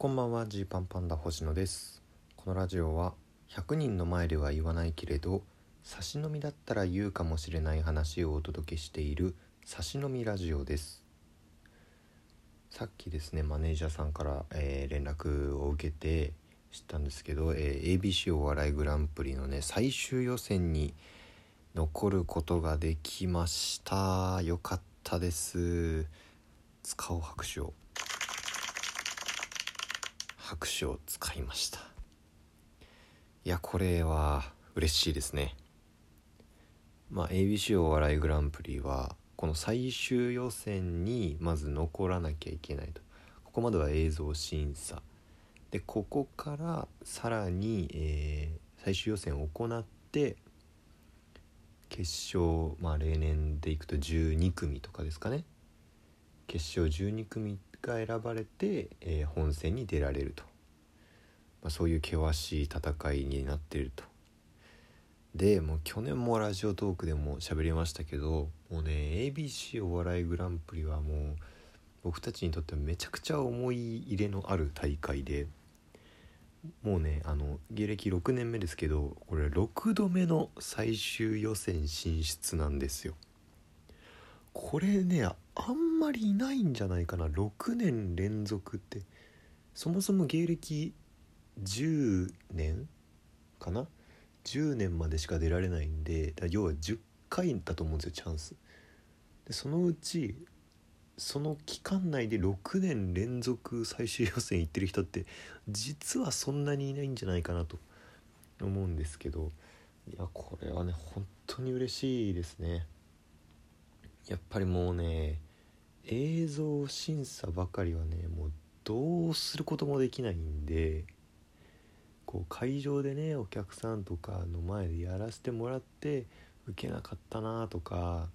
こんばんはジーパンパンダ星野です。このラジオは100人の前では言わないけれど差し飲みだったら言うかもしれない話をお届けしている差し飲みラジオです。さっきですねマネージャーさんから、えー連絡を受けて知ったんですけど、えー ABC お笑いグランプリのね最終予選に残ることができました。よかったです。使おう拍手を。拍手を使いました。いやこれは嬉しいですね。まあ ABC お笑いグランプリはこの最終予選にまず残らなきゃいけないと。ここまでは映像審査。でここからさらに、えー最終予選を行って決勝まあ例年でいくと12組とかですかね。決勝12組が選ばれて、えー本戦に出られると、まあ、そういう険しい戦いになっていると。でもう去年もラジオトークでも喋りましたけどもうね ABC お笑いグランプリはもう僕たちにとってめちゃくちゃ思い入れのある大会でもうねあの芸歴6年目ですけどこれ6度目の最終予選進出なんですよ。これねあんまりいないんじゃないかな。6年連続って。そもそも芸歴10年かな？10年までしか出られないんで要は10回だと思うんですよチャンス。でそのうちその期間内で6年連続最終予選行ってる人って実はそんなにいないんじゃないかなと思うんですけど。いやこれはね本当に嬉しいですね。やっぱりもうね映像審査ばかりはねもうどうすることもできないんでこう会場でねお客さんとかの前でやらせてもらって受けなかったなとか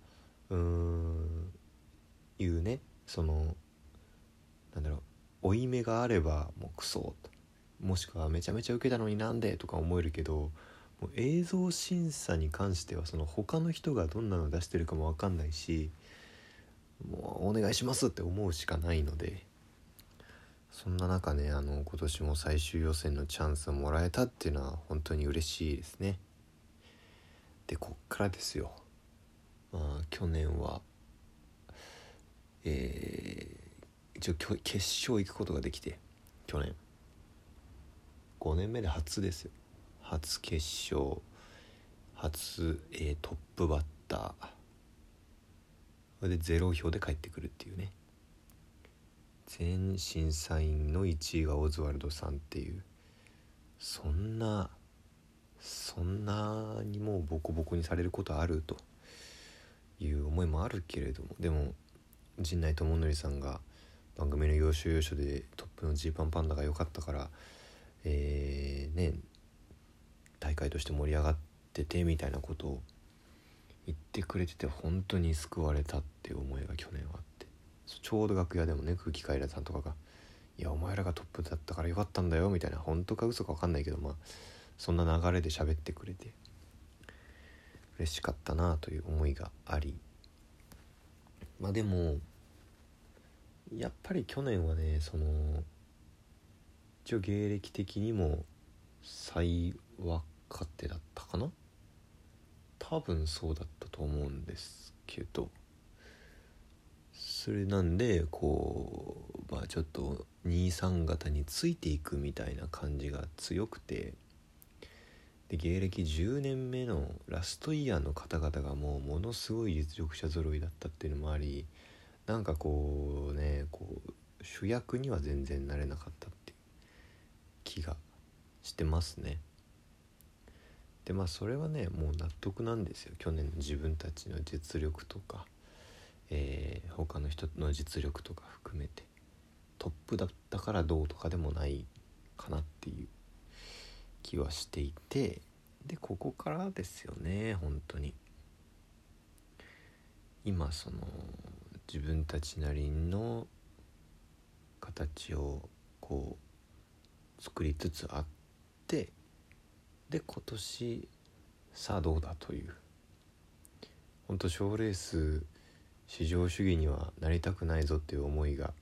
うーんいうねそのなんだろう負い目があればもうクソもしくはめちゃめちゃ受けたのになんでとか思えるけどもう映像審査に関してはその他の人がどんなの出してるかも分かんないしもうお願いしますって思うしかないのでそんな中ねあの今年も最終予選のチャンスをもらえたっていうのは本当に嬉しいですね。でこっからですよ。まあ去年はえー一応きょ決勝行くことができて去年。5年目で初ですよ。初決勝初、えートップバッター。それでゼロ票で帰ってくるっていうね。全審査員の1位がオズワルドさんっていう。そんなそんなにもうボコボコにされることあると。いう思いもあるけれども。でも陣内智則さんが番組の要所要所でトップのジーパンパンダが良かったからえー、ね大会として盛り上がっててみたいなことを言ってくれてて本当に救われたっていう思いが去年はあって。ちょうど楽屋でもね空気階段さんとかが「いやお前らがトップだったからよかったんだよ」みたいな。本当か嘘か分かんないけどまあそんな流れで喋ってくれて。嬉しかったなという思いがあり。まあでもやっぱり去年はねその一応芸歴的にも最若手だったかな。多分そうだったと思うんですけどそれなんでこうまあちょっと23型についていくみたいな感じが強くてで芸歴10年目のラストイヤーの方々がもうものすごい実力者揃いだったっていうのもありなんかこうねこう主役には全然なれなかったっていう気がしてますね。でまあそれはねもう納得なんですよ。去年の自分たちの実力とか、えー他の人の実力とか含めて。トップだったからどうとかでもないかなっていう気はしていて。でここからですよね本当に。今その自分たちなりの形をこう作りつつあってで今年さあどうだという。本当賞レース至上主義にはなりたくないぞっていう思いが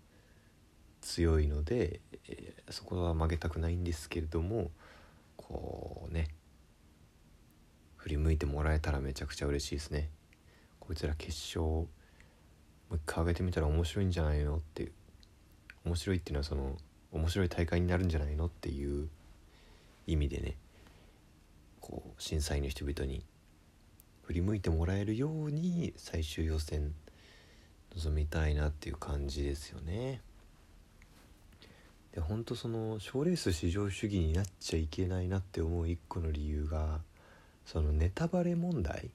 強いので、えーそこは曲げたくないんですけれどもこうね振り向いてもらえたらめちゃくちゃ嬉しいですね。こいつら決勝もう一回上げてみたら面白いんじゃないのっていう面白いっていうのはその面白い大会になるんじゃないのっていう意味でね。こう審査員の人々に振り向いてもらえるように最終予選臨みたいなっていう感じですよね。で本当その賞レース至上主義になっちゃいけないなって思う一個の理由がそのネタバレ問題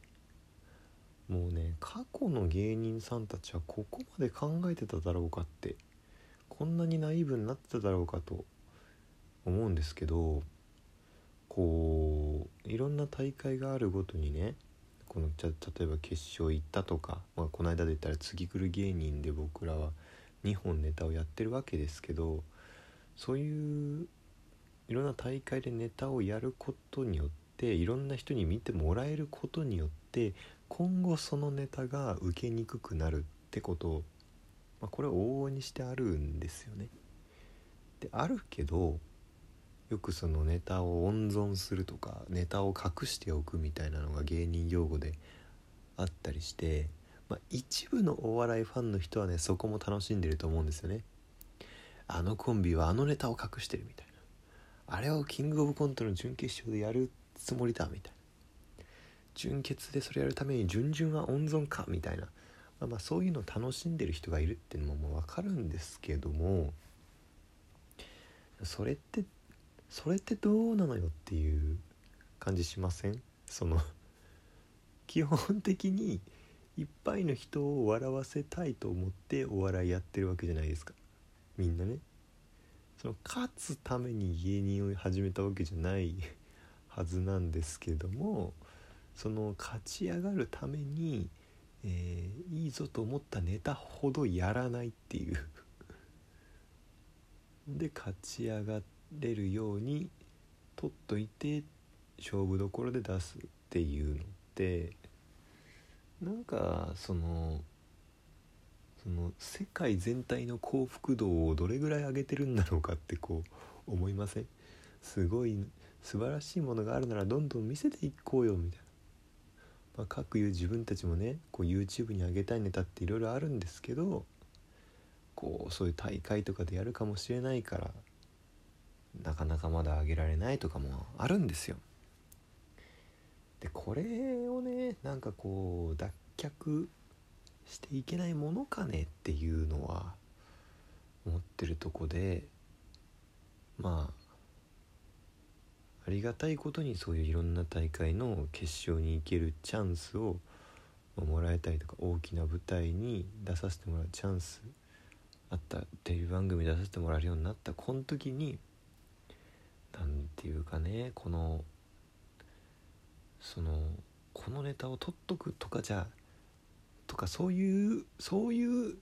もうね過去の芸人さんたちはここまで考えてただろうかってこんなにナイーブになってただろうかと思うんですけどこういろんな大会があるごとにねこのゃ例えば決勝行ったとか、まあ、この間で言ったら次来る芸人で僕らは2本ネタをやってるわけですけどそういういろんな大会でネタをやることによっていろんな人に見てもらえることによって今後そのネタが受けにくくなるってこと、まあ、これは往々にしてあるんですよね。であるけどよくそのネタを温存するとかネタを隠しておくみたいなのが芸人用語であったりして、まあ、一部のお笑いファンの人はねそこも楽しんでると思うんですよね。あのコンビはあのネタを隠してるみたいな。あれをキングオブコントの準決勝でやるつもりだみたいな。準決でそれやるために準々は温存かみたいな、まあ、まあそういうのを楽しんでる人がいるっていうのももう分かるんですけどもそれってそれってどうなのよっていう感じしません？その基本的にいっぱいの人を笑わせたいと思ってお笑いやってるわけじゃないですか。みんなね。その勝つために芸人を始めたわけじゃないはずなんですけどもその勝ち上がるために、えー、いいぞと思ったネタほどやらないっていう。で勝ち上がってれるように取っといて勝負どころで出すっていうのってなんかそのその世界全体の幸福度をどれぐらい上げてるんだろうかってこう思いません？すごい素晴らしいものがあるならどんどん見せていこうよみたいな、まあ、各いう自分たちもねこう YouTube に上げたいネタっていろいろあるんですけどこうそういう大会とかでやるかもしれないからなかなかまだ上げられないとかもあるんですよ。でこれをねなんかこう脱却していけないものかねっていうのは思ってるとこでまあありがたいことにそういういろんな大会の決勝に行けるチャンスをもらえたりとか大きな舞台に出させてもらうチャンスあったテレビ番組出させてもらえるようになったこの時に何て言うかねこのそのこのネタを取っとくとかじゃとかそういうそういう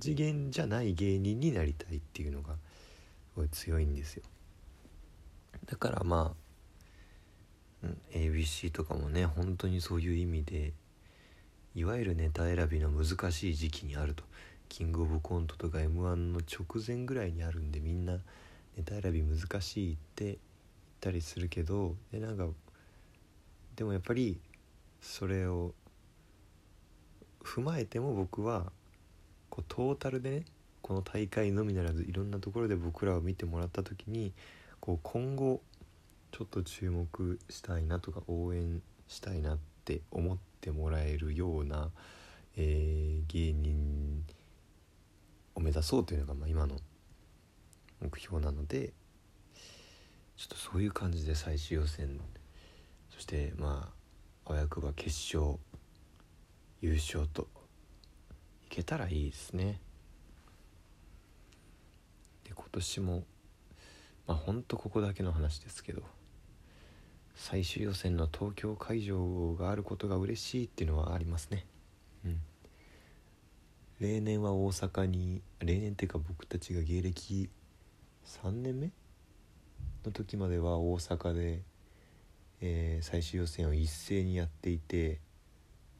次元じゃない芸人になりたいっていうのがすごい強いんですよ。だからまあ、ABC とかもね本当にそういう意味でいわゆるネタ選びの難しい時期にあると。キングオブコントとか m 1の直前ぐらいにあるんでみんなネタ選び難しいって言ったりするけどでなんかでもやっぱりそれを踏まえても僕はこうトータルでねこの大会のみならずいろんなところで僕らを見てもらった時にこう今後ちょっと注目したいなとか応援したいなって思ってもらえるような、えー、芸人を目指そうというのがまあ今の目標なのでちょっとそういう感じで最終予選そしてまああわくば決勝優勝といけたらいいですね。で今年もまあほんとここだけの話ですけど最終予選の東京会場があることが嬉しいっていうのはありますね。うん。例年は大阪に例年っていうか僕たちが芸歴3年目の時までは大阪で、えー、最終予選を一斉にやっていて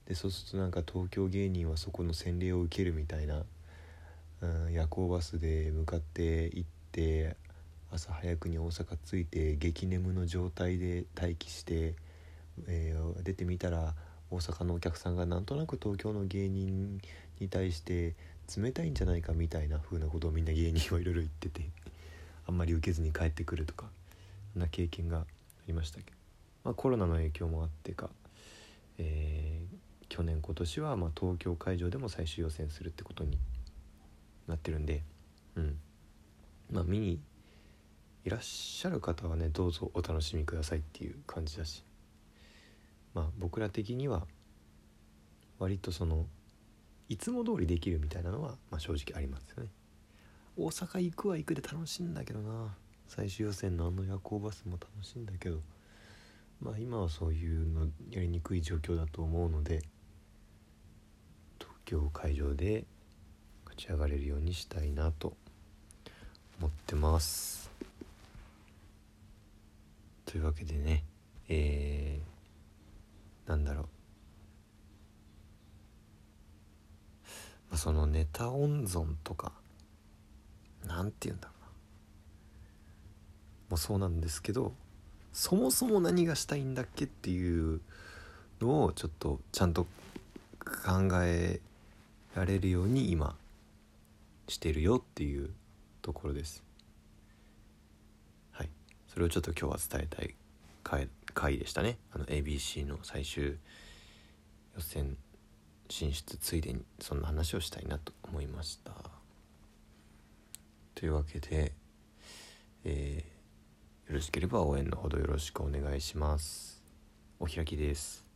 でそうするとなんか東京芸人はそこの洗礼を受けるみたいな、うん、夜行バスで向かって行って朝早くに大阪着いて激眠の状態で待機して、えー、出てみたら大阪のお客さんがなんとなく東京の芸人に対して冷たいんじゃないかみたいな風なことをみんな芸人はいろいろ言ってて。あんまり受けずに帰ってくるとかそんな経験がありましたけど、まあ、コロナの影響もあってか、えー、去年今年はま東京会場でも最終予選するってことになってるんでうん。まあ見にいらっしゃる方はねどうぞお楽しみくださいっていう感じだし。まあ僕ら的には割とそのいつも通りできるみたいなのは、ま、正直ありますよね。大阪行くは行くで楽しいんだけどな。最終予選のあの夜行バスも楽しいんだけど。まあ今はそういうのやりにくい状況だと思うので東京会場で勝ち上がれるようにしたいなと思ってます。というわけでねえー、なんだろう。まあ、そのネタ温存とか何て言うんだろうな。もうそうなんですけどそもそも何がしたいんだっけっていうのをちょっとちゃんと考えられるように今してるよっていうところです。はい。それをちょっと今日は伝えたい回回でしたね。あの ABC の最終予選進出ついでにそんな話をしたいなと思いました。というわけで、えー、よろしければ応援のほどよろしくお願いします。お開きです。